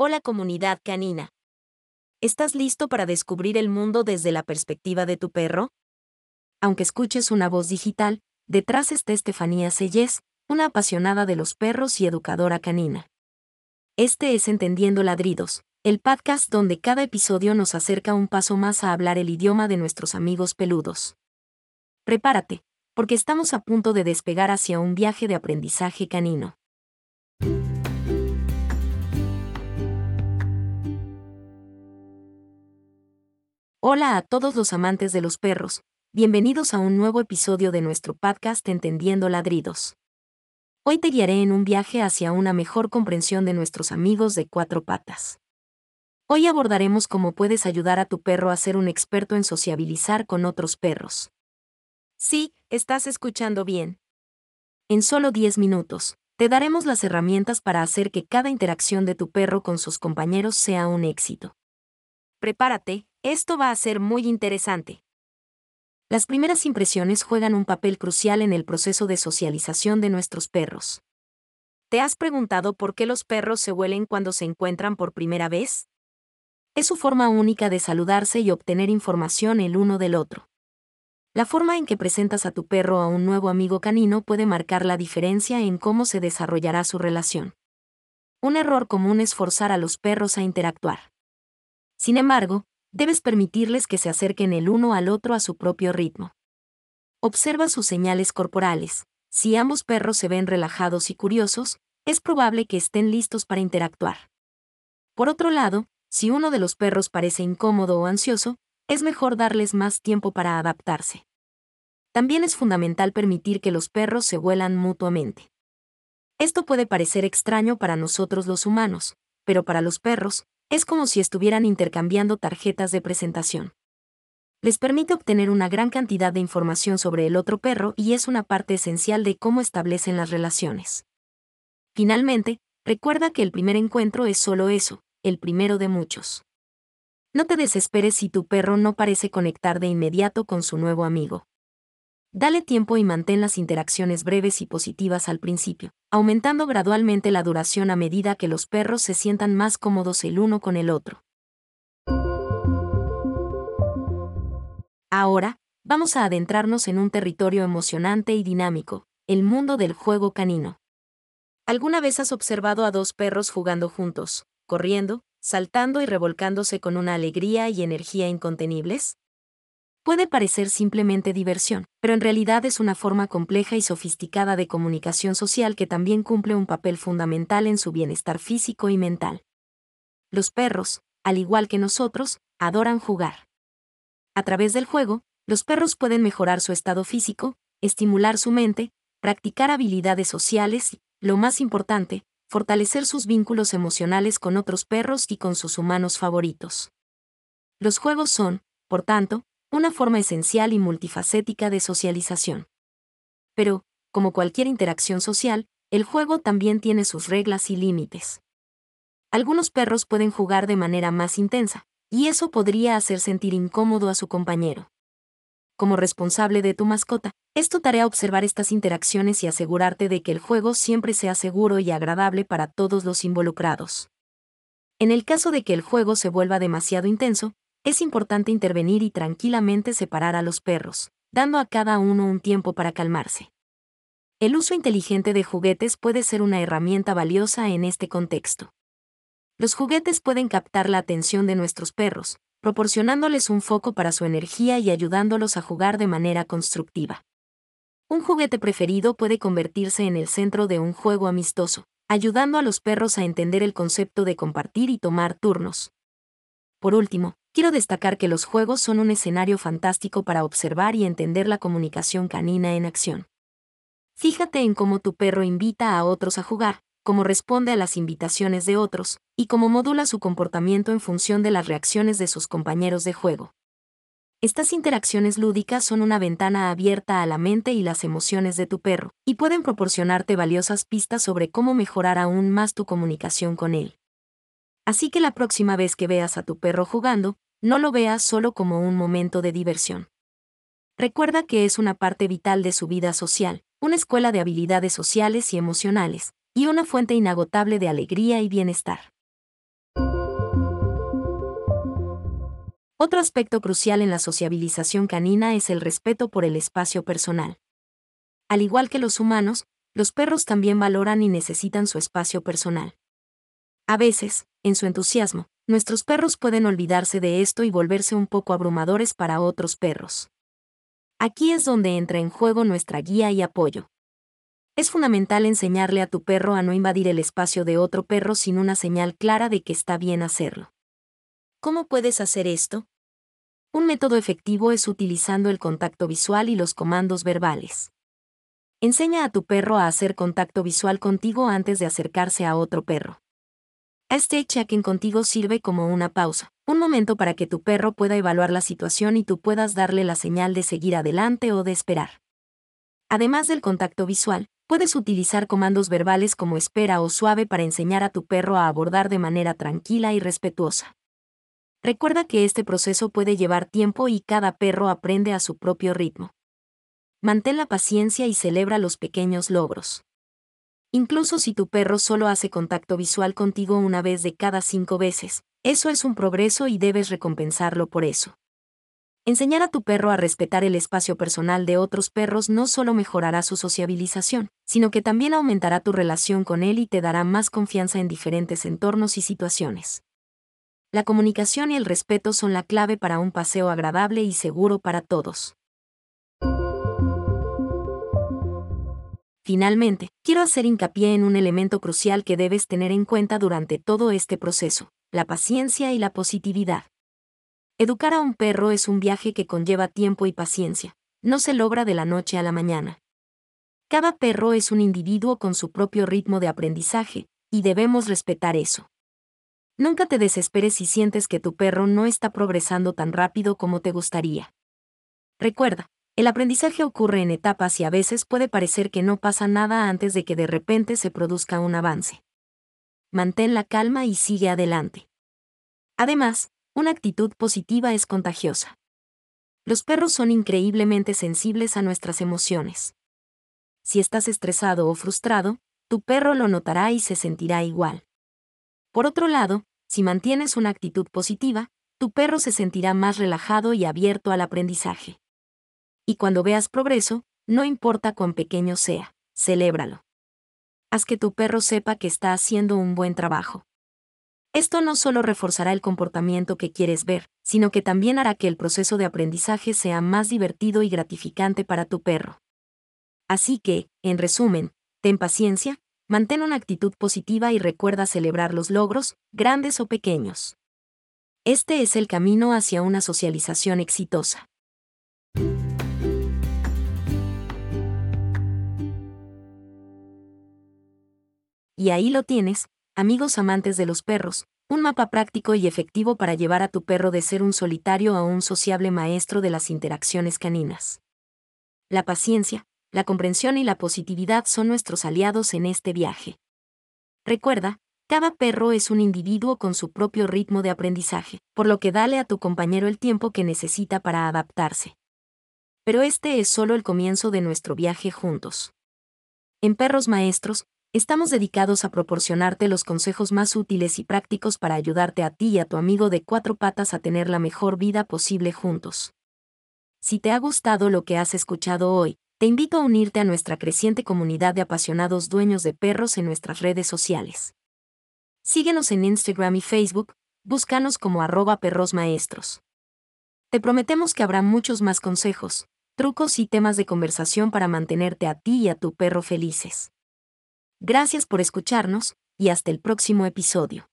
Hola comunidad canina. ¿Estás listo para descubrir el mundo desde la perspectiva de tu perro? Aunque escuches una voz digital, detrás está Estefanía Sellés, una apasionada de los perros y educadora canina. Este es Entendiendo Ladridos, el podcast donde cada episodio nos acerca un paso más a hablar el idioma de nuestros amigos peludos. Prepárate, porque estamos a punto de despegar hacia un viaje de aprendizaje canino. Hola a todos los amantes de los perros, bienvenidos a un nuevo episodio de nuestro podcast Entendiendo Ladridos. Hoy te guiaré en un viaje hacia una mejor comprensión de nuestros amigos de cuatro patas. Hoy abordaremos cómo puedes ayudar a tu perro a ser un experto en sociabilizar con otros perros. Sí, estás escuchando bien. En solo 10 minutos, te daremos las herramientas para hacer que cada interacción de tu perro con sus compañeros sea un éxito. Prepárate, esto va a ser muy interesante. Las primeras impresiones juegan un papel crucial en el proceso de socialización de nuestros perros. ¿Te has preguntado por qué los perros se huelen cuando se encuentran por primera vez? Es su forma única de saludarse y obtener información el uno del otro. La forma en que presentas a tu perro a un nuevo amigo canino puede marcar la diferencia en cómo se desarrollará su relación. Un error común es forzar a los perros a interactuar. Sin embargo, debes permitirles que se acerquen el uno al otro a su propio ritmo. Observa sus señales corporales. Si ambos perros se ven relajados y curiosos, es probable que estén listos para interactuar. Por otro lado, si uno de los perros parece incómodo o ansioso, es mejor darles más tiempo para adaptarse. También es fundamental permitir que los perros se vuelan mutuamente. Esto puede parecer extraño para nosotros los humanos, pero para los perros, es como si estuvieran intercambiando tarjetas de presentación. Les permite obtener una gran cantidad de información sobre el otro perro y es una parte esencial de cómo establecen las relaciones. Finalmente, recuerda que el primer encuentro es solo eso, el primero de muchos. No te desesperes si tu perro no parece conectar de inmediato con su nuevo amigo. Dale tiempo y mantén las interacciones breves y positivas al principio, aumentando gradualmente la duración a medida que los perros se sientan más cómodos el uno con el otro. Ahora, vamos a adentrarnos en un territorio emocionante y dinámico, el mundo del juego canino. ¿Alguna vez has observado a dos perros jugando juntos, corriendo, saltando y revolcándose con una alegría y energía incontenibles? Puede parecer simplemente diversión, pero en realidad es una forma compleja y sofisticada de comunicación social que también cumple un papel fundamental en su bienestar físico y mental. Los perros, al igual que nosotros, adoran jugar. A través del juego, los perros pueden mejorar su estado físico, estimular su mente, practicar habilidades sociales y, lo más importante, fortalecer sus vínculos emocionales con otros perros y con sus humanos favoritos. Los juegos son, por tanto, una forma esencial y multifacética de socialización. Pero, como cualquier interacción social, el juego también tiene sus reglas y límites. Algunos perros pueden jugar de manera más intensa, y eso podría hacer sentir incómodo a su compañero. Como responsable de tu mascota, es tu tarea observar estas interacciones y asegurarte de que el juego siempre sea seguro y agradable para todos los involucrados. En el caso de que el juego se vuelva demasiado intenso, es importante intervenir y tranquilamente separar a los perros, dando a cada uno un tiempo para calmarse. El uso inteligente de juguetes puede ser una herramienta valiosa en este contexto. Los juguetes pueden captar la atención de nuestros perros, proporcionándoles un foco para su energía y ayudándolos a jugar de manera constructiva. Un juguete preferido puede convertirse en el centro de un juego amistoso, ayudando a los perros a entender el concepto de compartir y tomar turnos. Por último, quiero destacar que los juegos son un escenario fantástico para observar y entender la comunicación canina en acción. Fíjate en cómo tu perro invita a otros a jugar, cómo responde a las invitaciones de otros, y cómo modula su comportamiento en función de las reacciones de sus compañeros de juego. Estas interacciones lúdicas son una ventana abierta a la mente y las emociones de tu perro, y pueden proporcionarte valiosas pistas sobre cómo mejorar aún más tu comunicación con él. Así que la próxima vez que veas a tu perro jugando, no lo veas solo como un momento de diversión. Recuerda que es una parte vital de su vida social, una escuela de habilidades sociales y emocionales, y una fuente inagotable de alegría y bienestar. Otro aspecto crucial en la sociabilización canina es el respeto por el espacio personal. Al igual que los humanos, los perros también valoran y necesitan su espacio personal. A veces, en su entusiasmo, nuestros perros pueden olvidarse de esto y volverse un poco abrumadores para otros perros. Aquí es donde entra en juego nuestra guía y apoyo. Es fundamental enseñarle a tu perro a no invadir el espacio de otro perro sin una señal clara de que está bien hacerlo. ¿Cómo puedes hacer esto? Un método efectivo es utilizando el contacto visual y los comandos verbales. Enseña a tu perro a hacer contacto visual contigo antes de acercarse a otro perro. Este check-in contigo sirve como una pausa, un momento para que tu perro pueda evaluar la situación y tú puedas darle la señal de seguir adelante o de esperar. Además del contacto visual, Puedes utilizar comandos verbales como espera o suave para enseñar a tu perro a abordar de manera tranquila y respetuosa. Recuerda que este proceso puede llevar tiempo y cada perro aprende a su propio ritmo. Mantén la paciencia y celebra los pequeños logros. Incluso si tu perro solo hace contacto visual contigo una vez de cada cinco veces, eso es un progreso y debes recompensarlo por eso. Enseñar a tu perro a respetar el espacio personal de otros perros no solo mejorará su sociabilización, sino que también aumentará tu relación con él y te dará más confianza en diferentes entornos y situaciones. La comunicación y el respeto son la clave para un paseo agradable y seguro para todos. Finalmente, quiero hacer hincapié en un elemento crucial que debes tener en cuenta durante todo este proceso, la paciencia y la positividad. Educar a un perro es un viaje que conlleva tiempo y paciencia, no se logra de la noche a la mañana. Cada perro es un individuo con su propio ritmo de aprendizaje, y debemos respetar eso. Nunca te desesperes si sientes que tu perro no está progresando tan rápido como te gustaría. Recuerda, el aprendizaje ocurre en etapas y a veces puede parecer que no pasa nada antes de que de repente se produzca un avance. Mantén la calma y sigue adelante. Además, una actitud positiva es contagiosa. Los perros son increíblemente sensibles a nuestras emociones. Si estás estresado o frustrado, tu perro lo notará y se sentirá igual. Por otro lado, si mantienes una actitud positiva, tu perro se sentirá más relajado y abierto al aprendizaje. Y cuando veas progreso, no importa cuán pequeño sea, celébralo. Haz que tu perro sepa que está haciendo un buen trabajo. Esto no solo reforzará el comportamiento que quieres ver, sino que también hará que el proceso de aprendizaje sea más divertido y gratificante para tu perro. Así que, en resumen, ten paciencia, mantén una actitud positiva y recuerda celebrar los logros, grandes o pequeños. Este es el camino hacia una socialización exitosa. Y ahí lo tienes, amigos amantes de los perros, un mapa práctico y efectivo para llevar a tu perro de ser un solitario a un sociable maestro de las interacciones caninas. La paciencia, la comprensión y la positividad son nuestros aliados en este viaje. Recuerda, cada perro es un individuo con su propio ritmo de aprendizaje, por lo que dale a tu compañero el tiempo que necesita para adaptarse. Pero este es solo el comienzo de nuestro viaje juntos. En Perros Maestros, estamos dedicados a proporcionarte los consejos más útiles y prácticos para ayudarte a ti y a tu amigo de cuatro patas a tener la mejor vida posible juntos. Si te ha gustado lo que has escuchado hoy, te invito a unirte a nuestra creciente comunidad de apasionados dueños de perros en nuestras redes sociales. Síguenos en Instagram y Facebook, búscanos como arroba perrosmaestros. Te prometemos que habrá muchos más consejos, trucos y temas de conversación para mantenerte a ti y a tu perro felices. Gracias por escucharnos, y hasta el próximo episodio.